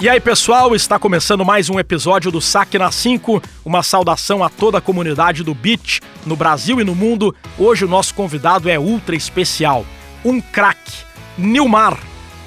E aí, pessoal, está começando mais um episódio do Saque na 5. Uma saudação a toda a comunidade do beat no Brasil e no mundo. Hoje o nosso convidado é ultra especial, um craque, Nilmar,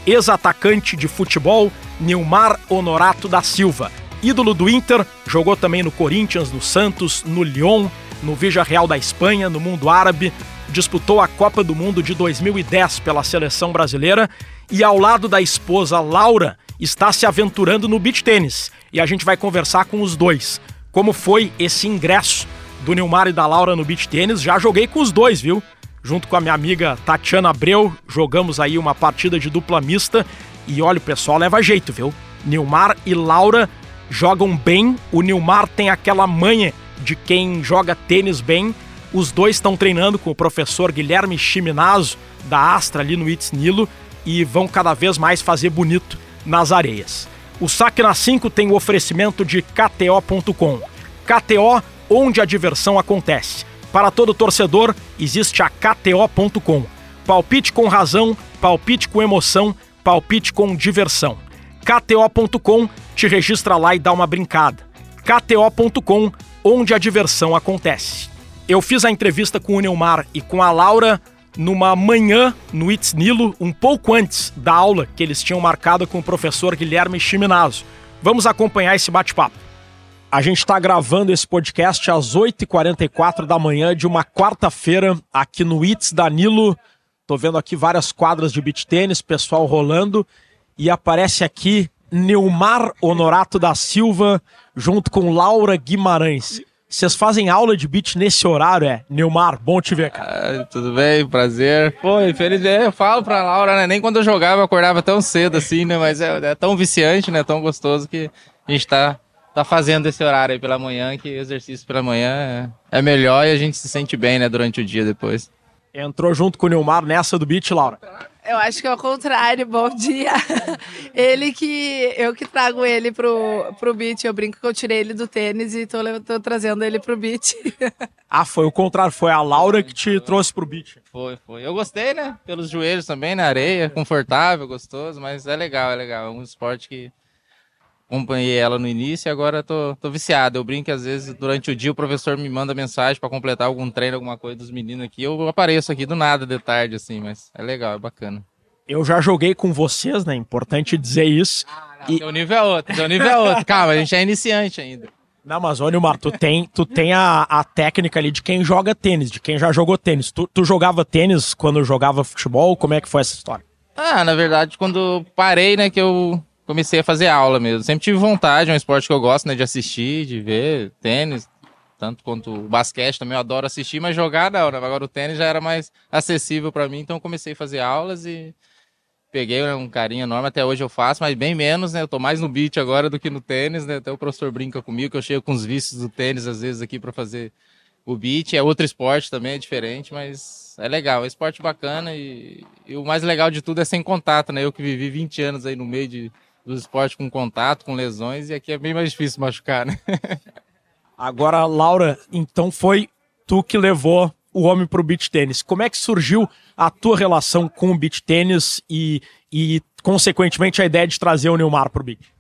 ex-atacante de futebol, Nilmar Honorato da Silva. Ídolo do Inter, jogou também no Corinthians, no Santos, no Lyon, no Veja Real da Espanha, no mundo árabe, disputou a Copa do Mundo de 2010 pela seleção brasileira e ao lado da esposa Laura está se aventurando no beach tênis e a gente vai conversar com os dois. Como foi esse ingresso do Nilmar e da Laura no beach tênis? Já joguei com os dois, viu? Junto com a minha amiga Tatiana Abreu, jogamos aí uma partida de dupla mista e olha, o pessoal leva jeito, viu? Nilmar e Laura jogam bem, o Nilmar tem aquela manha de quem joga tênis bem. Os dois estão treinando com o professor Guilherme Chiminazo, da Astra ali no It's Nilo, e vão cada vez mais fazer bonito nas areias. O Saque na 5 tem o oferecimento de KTO.com. KTO, onde a diversão acontece. Para todo torcedor, existe a KTO.com. Palpite com razão, palpite com emoção, palpite com diversão. KTO.com te registra lá e dá uma brincada. KTO.com, onde a diversão acontece. Eu fiz a entrevista com o Neymar e com a Laura numa manhã no It's Nilo, um pouco antes da aula que eles tinham marcado com o professor Guilherme Chiminazo. Vamos acompanhar esse bate-papo. A gente está gravando esse podcast às 8h44 da manhã de uma quarta-feira aqui no It's Danilo. Tô vendo aqui várias quadras de beach tênis, pessoal rolando, e aparece aqui Neumar Honorato da Silva junto com Laura Guimarães. Vocês fazem aula de beat nesse horário, é? Neumar, bom te ver, cara. Ah, tudo bem, prazer. Pô, infelizmente, eu falo pra Laura, né? Nem quando eu jogava eu acordava tão cedo assim, né? Mas é, é tão viciante, né? Tão gostoso que a gente tá, tá fazendo esse horário aí pela manhã, que exercício pela manhã é, é melhor e a gente se sente bem, né? Durante o dia depois. Entrou junto com o Neumar nessa do beat, Laura? Eu acho que é o contrário, bom dia. ele que. Eu que trago ele pro, pro beat. Eu brinco que eu tirei ele do tênis e tô, tô trazendo ele pro beat. ah, foi o contrário, foi a Laura que te trouxe pro beat. Foi, foi. Eu gostei, né? Pelos joelhos também, na areia, confortável, gostoso, mas é legal, é legal. É um esporte que acompanhei ela no início e agora tô, tô viciado. Eu brinco às vezes durante o dia o professor me manda mensagem para completar algum treino, alguma coisa dos meninos aqui. Eu apareço aqui do nada de tarde, assim, mas é legal, é bacana. Eu já joguei com vocês, né? Importante dizer isso. Ah, não, e... Teu nível é outro, teu nível é outro. Calma, a gente é iniciante ainda. Mas olha, Mar, tu tem, tu tem a, a técnica ali de quem joga tênis, de quem já jogou tênis. Tu, tu jogava tênis quando jogava futebol? Como é que foi essa história? Ah, na verdade, quando parei, né, que eu comecei a fazer aula mesmo. Sempre tive vontade, é um esporte que eu gosto, né, de assistir, de ver tênis, tanto quanto o basquete também eu adoro assistir, mas jogar não, né? agora o tênis já era mais acessível para mim, então eu comecei a fazer aulas e peguei né, um carinho enorme, até hoje eu faço, mas bem menos, né, eu tô mais no beat agora do que no tênis, né, até o professor brinca comigo que eu chego com os vícios do tênis às vezes aqui para fazer o beat, é outro esporte também, é diferente, mas é legal, é esporte bacana e, e, o mais legal de tudo é sem contato, né? Eu que vivi 20 anos aí no meio de, do esporte com contato, com lesões, e aqui é bem mais difícil machucar, né? Agora, Laura, então foi tu que levou o homem pro beach tênis. Como é que surgiu a tua relação com o beach tênis e, e consequentemente, a ideia de trazer o Neymar pro beach?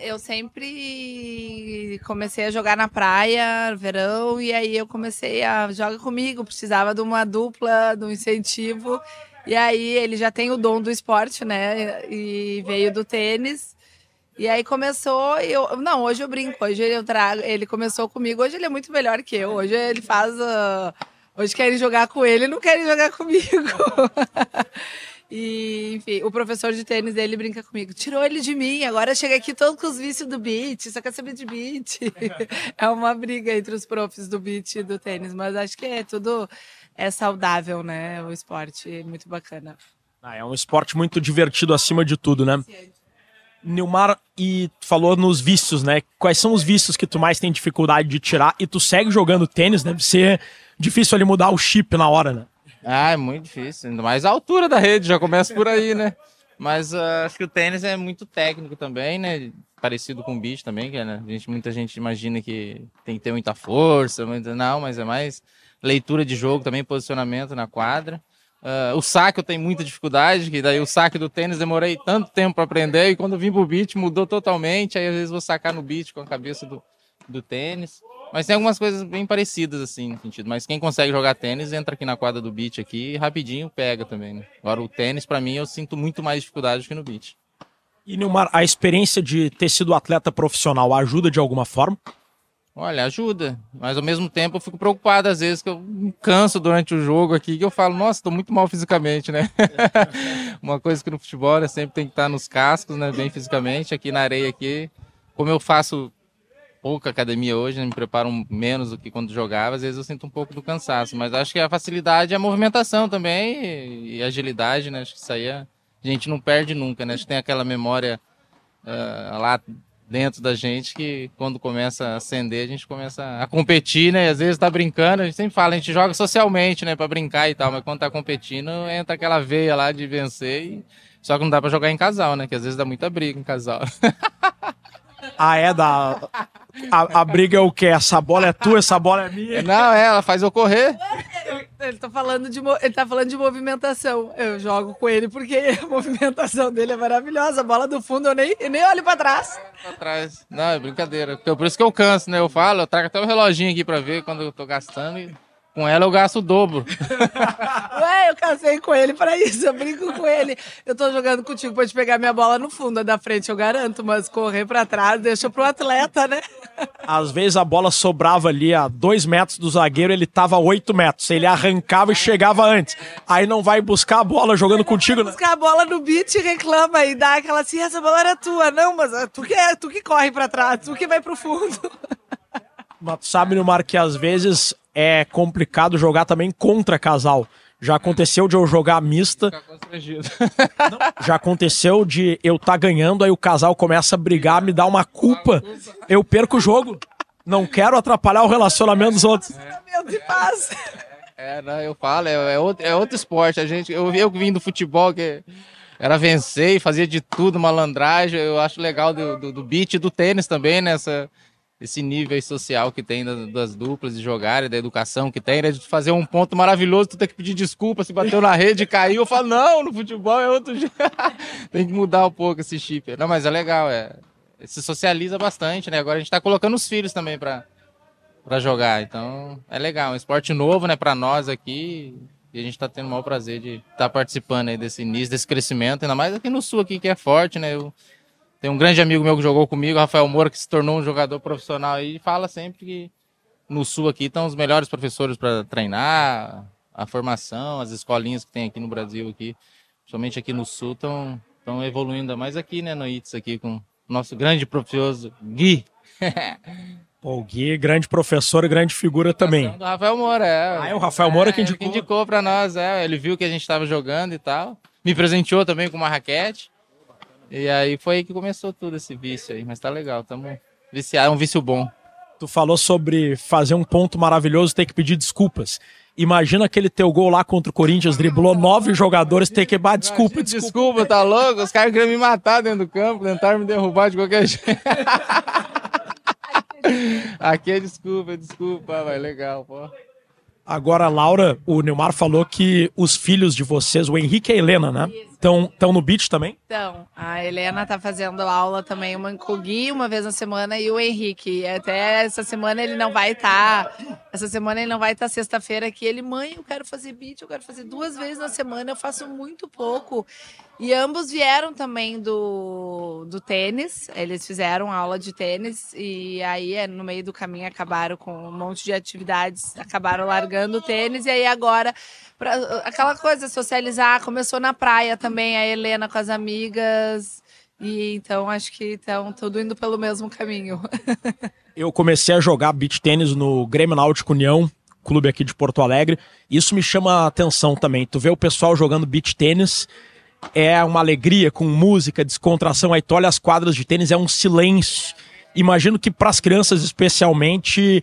Eu sempre comecei a jogar na praia, verão, e aí eu comecei a jogar comigo, precisava de uma dupla, de um incentivo. E aí ele já tem o dom do esporte, né? E veio do tênis. E aí começou, eu não, hoje eu brinco, hoje eu trago, ele começou comigo, hoje ele é muito melhor que eu. Hoje ele faz uh, hoje querem jogar com ele, não querem jogar comigo. E, enfim, o professor de tênis dele brinca comigo. Tirou ele de mim, agora chega aqui todo com os vícios do beat, só quer saber de beat. é uma briga entre os profs do beat e do tênis, mas acho que é tudo é saudável, né? O esporte é muito bacana. Ah, é um esporte muito divertido acima de tudo, né? Nilmar, e falou nos vícios, né? Quais são os vícios que tu mais tem dificuldade de tirar? E tu segue jogando tênis, deve ser difícil ali mudar o chip na hora, né? Ah, é muito difícil. Ainda mais a altura da rede, já começa por aí, né? Mas uh, acho que o tênis é muito técnico também, né? Parecido com o beach também, que é, né? gente, muita gente imagina que tem que ter muita força, muita... não, mas é mais leitura de jogo também, posicionamento na quadra. Uh, o saque eu tenho muita dificuldade, que daí o saque do tênis demorei tanto tempo para aprender e quando vim pro beat mudou totalmente. Aí às vezes vou sacar no beat com a cabeça do, do tênis. Mas tem algumas coisas bem parecidas assim no sentido. Mas quem consegue jogar tênis entra aqui na quadra do beat aqui e rapidinho pega também. Né? Agora o tênis para mim eu sinto muito mais dificuldade que no beat. E Nilmar, a experiência de ter sido atleta profissional ajuda de alguma forma? Olha, ajuda. Mas ao mesmo tempo eu fico preocupado às vezes que eu me canso durante o jogo aqui, que eu falo, nossa, estou muito mal fisicamente, né? Uma coisa que no futebol né, sempre tem que estar nos cascos, né? Bem fisicamente. Aqui na areia aqui, como eu faço pouca academia hoje, né, me preparo menos do que quando jogava, às vezes eu sinto um pouco do cansaço. Mas acho que a facilidade é a movimentação também e, agilidade, né? Acho que isso aí a gente não perde nunca, né? Acho que tem aquela memória uh, lá dentro da gente que quando começa a acender, a gente começa a competir, né? Às vezes tá brincando, a gente sempre fala, a gente joga socialmente, né, para brincar e tal, mas quando tá competindo, entra aquela veia lá de vencer e só que não dá para jogar em casal, né? Que às vezes dá muita briga em casal. Ah, é da. A, a, briga é o quê? Essa bola é tua, essa bola é minha? Não, é, ela faz eu correr. Ele tá falando de, ele tá falando de movimentação. Eu jogo com ele porque a movimentação dele é maravilhosa. A bola do fundo eu nem, eu nem olho pra trás. Pra trás. Não, é brincadeira. Por isso que eu canso, né? Eu falo, eu trago até o reloginho aqui pra ver quando eu tô gastando. E... Com ela eu gasto o dobro. Ué, eu casei com ele para isso, eu brinco com ele. Eu tô jogando contigo pra te pegar minha bola no fundo, a da frente eu garanto, mas correr para trás deixa pro atleta, né? Às vezes a bola sobrava ali a dois metros do zagueiro, ele tava a oito metros. Ele arrancava e chegava antes. Aí não vai buscar a bola jogando contigo, né? Buscar a bola no beat e reclama e dá aquela assim, essa bola era tua. Não, mas é tu que, é, tu que corre para trás, tu que vai pro fundo. Mas tu sabe, Nilmar, que às vezes é complicado jogar também contra casal. Já aconteceu de eu jogar mista. Não, já aconteceu de eu estar tá ganhando, aí o casal começa a brigar, me dá uma culpa. Eu perco o jogo. Não quero atrapalhar o relacionamento dos outros. É, é, não, eu falo, é, é, outro, é outro esporte. A gente, eu, eu vim do futebol que era vencer e fazia de tudo, malandragem. Eu acho legal do, do, do beat e do tênis também, nessa. Né, esse nível social que tem das, duplas de jogar, da educação que tem, né? De fazer um ponto maravilhoso, tu tem que pedir desculpa se bateu na rede caiu. Eu falo, não, no futebol é outro jeito. tem que mudar um pouco esse chip. Não, mas é legal, é. Se socializa bastante, né? Agora a gente tá colocando os filhos também para para jogar. Então, é legal, um esporte novo, né, para nós aqui. E a gente está tendo o maior prazer de estar tá participando aí desse início, desse crescimento, ainda mais aqui no sul aqui que é forte, né? Eu, tem um grande amigo meu que jogou comigo, Rafael Moura, que se tornou um jogador profissional e fala sempre que no sul aqui estão os melhores professores para treinar, a formação, as escolinhas que tem aqui no Brasil aqui, somente aqui no sul estão estão evoluindo ainda mais aqui, né, no ITS aqui com o nosso grande professor Gui. o Gui, grande professor e grande figura também. Do Rafael Moura, é. Ah, é o Rafael Moura é, que indicou. Que indicou para nós, é. Ele viu que a gente estava jogando e tal. Me presenteou também com uma raquete. E aí foi aí que começou tudo esse vício aí, mas tá legal, tamo viciado, é um vício bom. Tu falou sobre fazer um ponto maravilhoso, ter que pedir desculpas. Imagina aquele teu gol lá contra o Corinthians, driblou nove jogadores, ter que bater desculpa, desculpa. Desculpa, tá louco? Os caras queriam me matar dentro do campo, tentaram me derrubar de qualquer jeito. Aqui é desculpa, desculpa, vai legal, pô. Agora, Laura, o Neymar falou que os filhos de vocês, o Henrique e a Helena, né? Estão no beat também? Então, a Helena tá fazendo aula também, uma com o Gui uma vez na semana e o Henrique. Até essa semana ele não vai estar. Tá, essa semana ele não vai estar tá sexta-feira aqui. Ele, mãe, eu quero fazer beat, eu quero fazer duas vezes na semana, eu faço muito pouco. E ambos vieram também do, do tênis, eles fizeram aula de tênis e aí é, no meio do caminho acabaram com um monte de atividades, acabaram largando o tênis e aí agora pra, aquela coisa socializar, começou na praia também a Helena com as amigas e então acho que estão tudo indo pelo mesmo caminho. Eu comecei a jogar beach tênis no Grêmio Náutico União, clube aqui de Porto Alegre. Isso me chama a atenção também. Tu vê o pessoal jogando beach tênis é uma alegria com música, descontração. Aí tu olha as quadras de tênis, é um silêncio. Imagino que para as crianças, especialmente,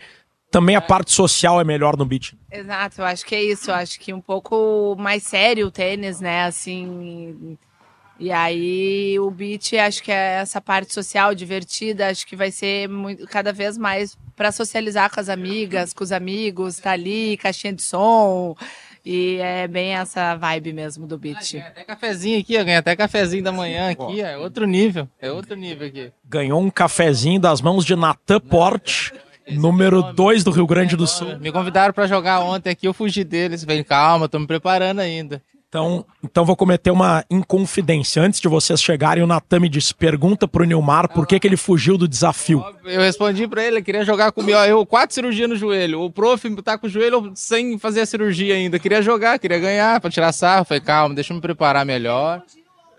também a parte social é melhor no beat. Exato, eu acho que é isso. Eu acho que um pouco mais sério o tênis, né? Assim. E aí o beat, acho que é essa parte social divertida, acho que vai ser muito, cada vez mais para socializar com as amigas, com os amigos, tá ali, caixinha de som, E é bem essa vibe mesmo do beat. Ganha até cafezinho aqui, ó. Ganha até cafezinho da manhã aqui. É outro nível. É outro nível aqui. Ganhou um cafezinho das mãos de Natan Porte, número 2 do Rio Grande do Sul. Me convidaram pra jogar ontem aqui, eu fugi deles. Falei, calma, tô me preparando ainda. Então, então vou cometer uma inconfidência. Antes de vocês chegarem, o Natan me disse: pergunta pro Nilmar por que, que ele fugiu do desafio. Eu respondi pra ele, ele queria jogar comigo. Eu, quatro cirurgias no joelho. O prof tá com o joelho sem fazer a cirurgia ainda. Queria jogar, queria ganhar, pra tirar sarro. Falei, calma, deixa eu me preparar melhor.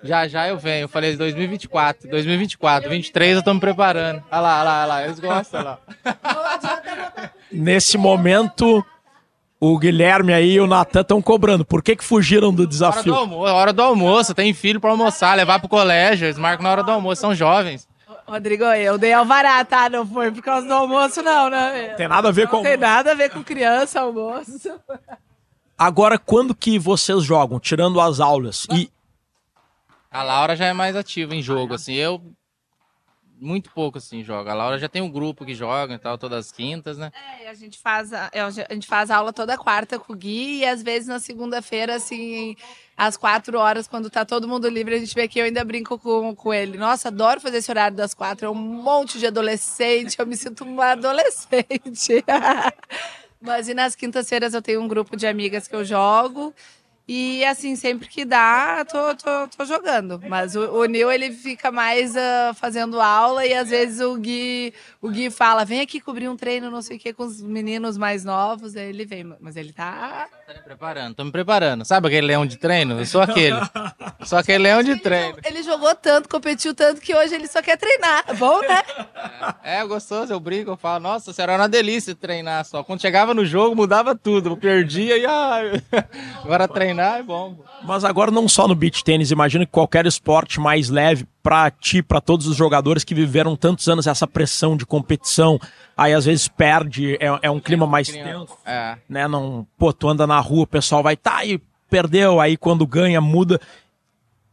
Já já eu venho. Eu falei 2024, 2024, 23 eu tô me preparando. Olha lá, olha lá, olha lá. Eles gostam, olha lá. Nesse momento, o Guilherme aí e o Natan estão cobrando. Por que, que fugiram do Hora do desafio? almoço, hora do almoço. Tem filho pra almoçar, levar pro colégio. Eles marcam na hora do almoço, são jovens. Rodrigo, eu dei alvará, tá? Não foi por causa do almoço, não, né? Tem nada a ver com. Não tem nada a ver com criança, almoço. Agora, quando que vocês jogam, tirando as aulas? E A Laura já é mais ativa em jogo, assim. Eu, muito pouco, assim, jogo. A Laura já tem um grupo que joga e tal, todas as quintas, né? É, a gente faz a, é, a gente faz aula toda quarta com o Gui e às vezes na segunda-feira, assim, às quatro horas, quando tá todo mundo livre, a gente vê que eu ainda brinco com, com ele. Nossa, adoro fazer esse horário das quatro. É um monte de adolescente, eu me sinto uma adolescente. Mas e nas quintas-feiras eu tenho um grupo de amigas que eu jogo. E assim, sempre que dá, tô, tô, tô jogando. Mas o, o Nil, ele fica mais ah, fazendo aula e às vezes o Gui, o Gui fala, vem aqui cobrir um treino, não sei o que, com os meninos mais novos. Aí ele vem, mas ele tá... Tô me preparando, tô me preparando. Sabe aquele leão de treino? Eu sou aquele. sou aquele leão de treino. Ele jogou tanto, competiu tanto que hoje ele só quer treinar. Bom, né? É, gostoso, eu brinco, eu falo, nossa, será uma delícia treinar só. Quando chegava no jogo, mudava tudo. Eu perdia e agora treinar é bom. Mas agora não só no beach tênis, imagino que qualquer esporte mais leve pra ti, pra todos os jogadores que viveram tantos anos essa pressão de competição, aí às vezes perde, é, é um clima mais tenso, É. né? Não, pô, tu anda na rua, o pessoal vai, tá, e perdeu, aí quando ganha, muda.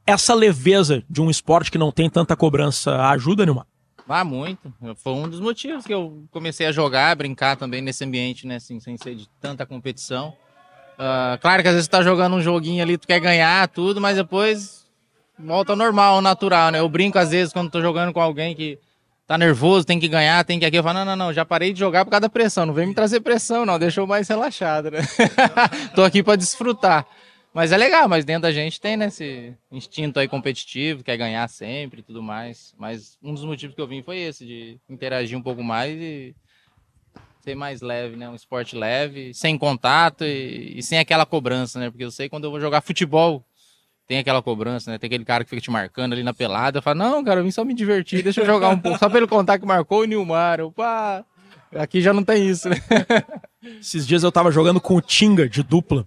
Essa leveza de um esporte que não tem tanta cobrança ajuda, Nilmar? Ah, muito. Foi um dos motivos que eu comecei a jogar, brincar também nesse ambiente, né? Assim, sem ser de tanta competição. Ah, claro que às vezes você tá jogando um joguinho ali, tu quer ganhar, tudo, mas depois volta ao normal, ao natural, né? Eu brinco às vezes quando tô jogando com alguém que tá nervoso, tem que ganhar, tem que aqui. Eu falo, não, não, não, já parei de jogar por causa da pressão. Não vem me trazer pressão, não. Deixa eu mais relaxado, né? tô aqui pra desfrutar. Mas é legal, mas dentro da gente tem né, esse instinto aí competitivo, quer ganhar sempre e tudo mais. Mas um dos motivos que eu vim foi esse, de interagir um pouco mais e ser mais leve, né? Um esporte leve, sem contato e, e sem aquela cobrança, né? Porque eu sei quando eu vou jogar futebol, tem aquela cobrança, né? Tem aquele cara que fica te marcando ali na pelada. Eu falo, não, cara, eu vim só me divertir, deixa eu jogar um pouco. Só pra ele contar que marcou o Nilmar. Pá, aqui já não tem isso, né? Esses dias eu tava jogando com o Tinga de dupla.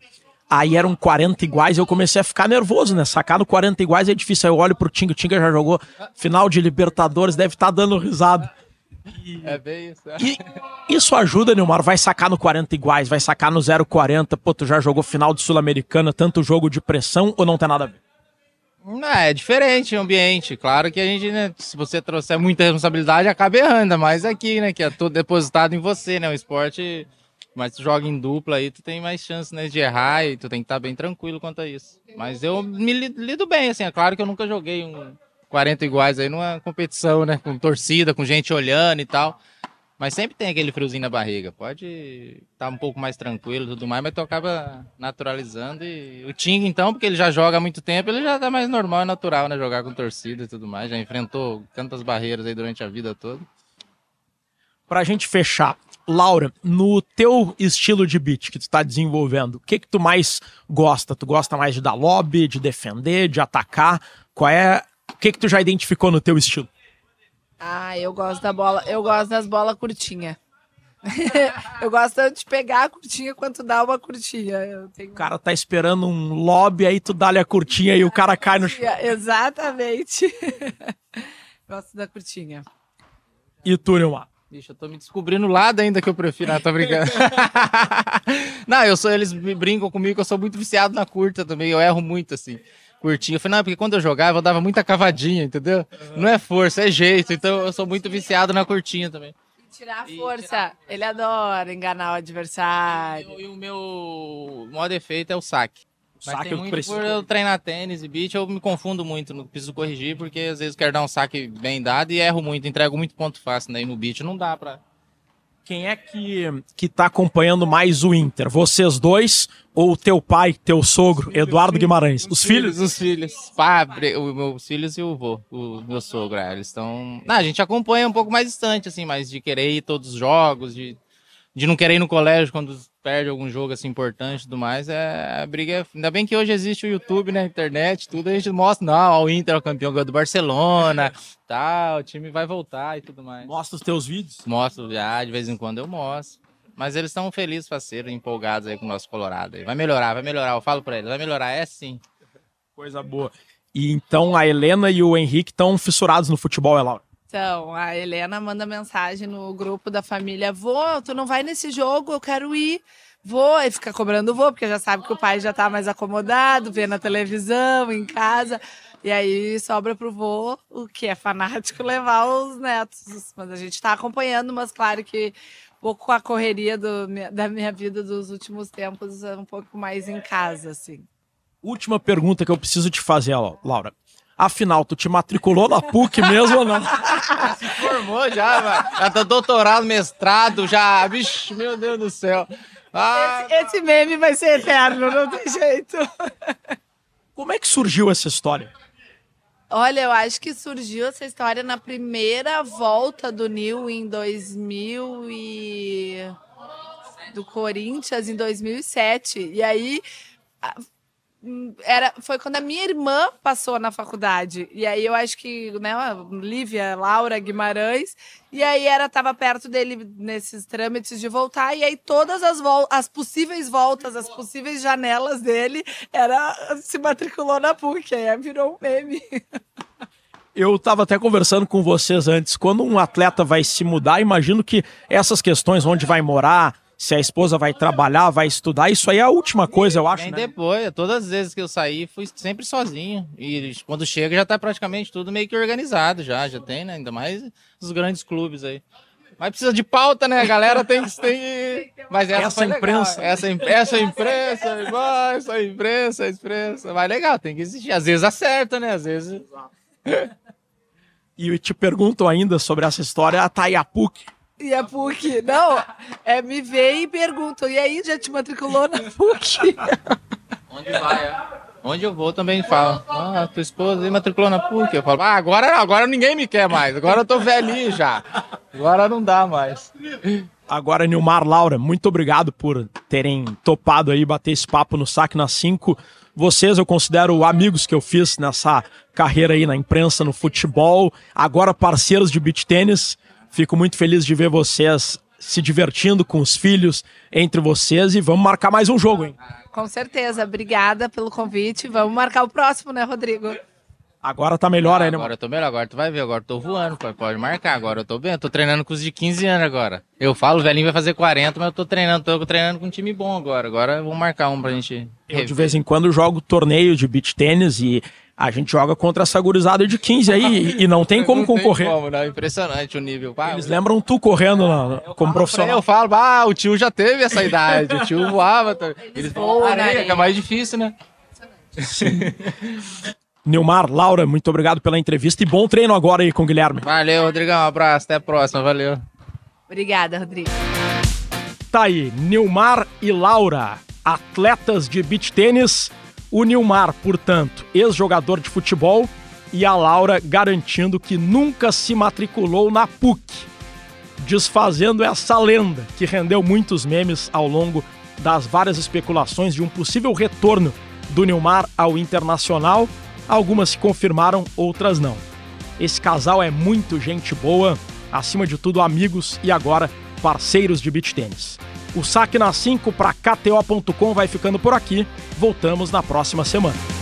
Aí eram 40 iguais eu comecei a ficar nervoso, né? Sacar no 40 iguais é difícil. Aí eu olho pro Tinga, o Tinga já jogou final de Libertadores, deve estar dando risada. É bem isso. E isso ajuda, Neymar. Vai sacar no 40 iguais, vai sacar no 0,40. Pô, tu já jogou final de Sul-Americana, tanto jogo de pressão ou não tem nada a ver? Não, é diferente o ambiente. Claro que a gente, né, se você trouxer muita responsabilidade, acaba errando, mais aqui, né, que é tudo depositado em você, né, o esporte, mas tu joga em dupla aí, tu tem mais chance, né, de errar e tu tem que estar bem tranquilo quanto a isso. Mas eu me li- lido bem, assim, é claro que eu nunca joguei um 40 iguais aí numa competição, né, com torcida, com gente olhando e tal. Mas sempre tem aquele friozinho na barriga. Pode estar um pouco mais tranquilo e tudo mais, mas tu acaba naturalizando. E o Ting, então, porque ele já joga há muito tempo, ele já tá mais normal e natural, né? Jogar com torcida e tudo mais. Já enfrentou tantas barreiras aí durante a vida toda. Pra gente fechar, Laura, no teu estilo de beat que tu tá desenvolvendo, o que que tu mais gosta? Tu gosta mais de dar lobby, de defender, de atacar? Qual é... O que que tu já identificou no teu estilo? Ah, eu gosto da bola, eu gosto das bolas curtinhas. eu gosto tanto de pegar a curtinha quanto dar uma curtinha. Eu tenho... O cara tá esperando um lobby, aí tu dá-lhe a curtinha e o cara cai no chão. Exatamente. gosto da curtinha. E tu, Neymar? Bicho, eu tô me descobrindo o lado ainda que eu prefiro. Ah, tô brincando. não, eu sou, eles me brincam comigo que eu sou muito viciado na curta também. Eu erro muito, assim. Curtinho. Eu falei, não, porque quando eu jogava, eu dava muita cavadinha, entendeu? Não é força, é jeito. Então eu sou muito viciado na curtinha também. tirar a força. tirar- Ele adora enganar o adversário. E o meu maior defeito é o saque. Mas Saque tem eu muito preciso- por eu treinar tênis e beat, eu me confundo muito, não preciso corrigir, porque às vezes quero dar um saque bem dado e erro muito, entrego muito ponto fácil, daí no beat não dá pra... Quem é que, que tá acompanhando mais o Inter? Vocês dois ou teu pai, teu sogro, Eduardo Guimarães? Os filhos? Os filhos. Pá, bre- os meus filhos e o vô, o meu sogro, é, eles estão... Não, a gente acompanha um pouco mais distante, assim, mas de querer ir todos os jogos, de, de não querer ir no colégio quando perde algum jogo, assim, importante e tudo mais, é, a briga é... Ainda bem que hoje existe o YouTube, né, internet, tudo, a gente mostra, não, o Inter é o campeão do Barcelona, tal, o time vai voltar e tudo mais. Mostra os teus vídeos. Mostro já, de vez em quando eu mostro. Mas eles estão felizes, parceiro, empolgados aí com o nosso Colorado. aí. Vai melhorar, vai melhorar. Eu falo pra eles, vai melhorar, é sim. Coisa boa. E então a Helena e o Henrique estão fissurados no futebol, é Laura? Então, a Helena manda mensagem no grupo da família: Vô, tu não vai nesse jogo, eu quero ir. Vou, e fica cobrando o vô, porque já sabe que o pai já tá mais acomodado, vê na televisão, em casa. E aí sobra pro vô, o que é fanático, levar os netos. Mas a gente tá acompanhando, mas claro que um pouco a correria do- da minha vida dos últimos tempos é um pouco mais em casa, assim. Última pergunta que eu preciso te fazer, Lau- Laura. Afinal, tu te matriculou na PUC mesmo ou não? Se formou já, mano. Já tá doutorado, mestrado, já. Vixe, meu Deus do céu. Ah, Esse meme vai ser eterno, não tem jeito. Como é que surgiu essa história? Olha, eu acho que surgiu essa história na primeira volta do Nil em 2000 e do Corinthians em 2007. E aí era foi quando a minha irmã passou na faculdade. E aí eu acho que, né, Lívia, Laura Guimarães, e aí era tava perto dele nesses trâmites de voltar e aí todas as vol as possíveis voltas, as possíveis janelas dele era se matriculou na PUC, aí virou um meme. Eu estava até conversando com vocês antes. Quando um atleta vai se mudar, imagino que essas questões, onde vai morar, se a esposa vai trabalhar, vai estudar, isso aí é a última coisa, eu acho. Vem Né? depois, todas as vezes que eu saí, fui sempre sozinho. E quando chega, já tá praticamente tudo meio que organizado já, já tem, né? Ainda mais os grandes clubes aí. Mas precisa de pauta, né? A galera tem que. Tem... Mas essa, Essa imprensa. Essa, essa imprensa, vai, essa imprensa, essa imprensa. Mas legal, tem que existir. Às vezes acerta, né? Às vezes. E eu te pergunto ainda sobre essa história, a PUC. E a PUC, não, é me vê e perguntam, e aí, já te matriculou na PUC? Onde vai, é? Onde eu vou também falo. Ah, tua esposa aí matriculou na PUC. Eu falo, ah, agora, agora ninguém me quer mais. Agora eu tô velhinho já. Agora não dá mais. Agora, Nilmar, Laura, muito obrigado por terem topado aí bater esse papo no Saque na 5. Vocês eu considero amigos que eu fiz nessa carreira aí na imprensa, no futebol, agora parceiros de beach tênis. Fico muito feliz de ver vocês se divertindo com os filhos entre vocês e vamos marcar mais um jogo, hein? Com certeza, obrigada pelo convite. Vamos marcar o próximo, né, Rodrigo? Agora tá melhor aí, né? Agora eu tô melhor, agora tu vai ver, agora eu tô voando, pai, pode marcar, agora eu tô bem, eu tô treinando com os de 15 anos agora. Eu falo, o velhinho vai fazer 40, mas eu tô treinando, tô treinando com um time bom agora, agora vamos marcar um pra gente... Eu de vez em quando jogo torneio de beach tênis e a gente joga contra essa gurizada de 15 aí e, não tem como Não tem concorrer. como, não, impressionante o nível. Pá, Eles lembram tu correndo na- como profissional. Eu falo, ah, o tio já teve essa idade, o tio voava. tá? Eles voam voam na na areia, que é mais difícil, né? Nilmar, Laura, muito obrigado pela entrevista e bom treino agora aí com o Guilherme. Valeu, Rodrigão, um abraço, até a próxima, valeu. Obrigada, Rodrigo. Tá aí, Nilmar e Laura, atletas de beach tênis. O Nilmar, portanto, ex-jogador de futebol, e a Laura garantindo que nunca se matriculou na PUC, desfazendo essa lenda que rendeu muitos memes ao longo das várias especulações de um possível retorno do Nilmar ao Internacional. Algumas se confirmaram, outras não. Esse casal é muito gente boa, acima de tudo amigos e agora parceiros de beach tênis. O saque na 5 para KTO.com vai ficando por aqui. Voltamos na próxima semana.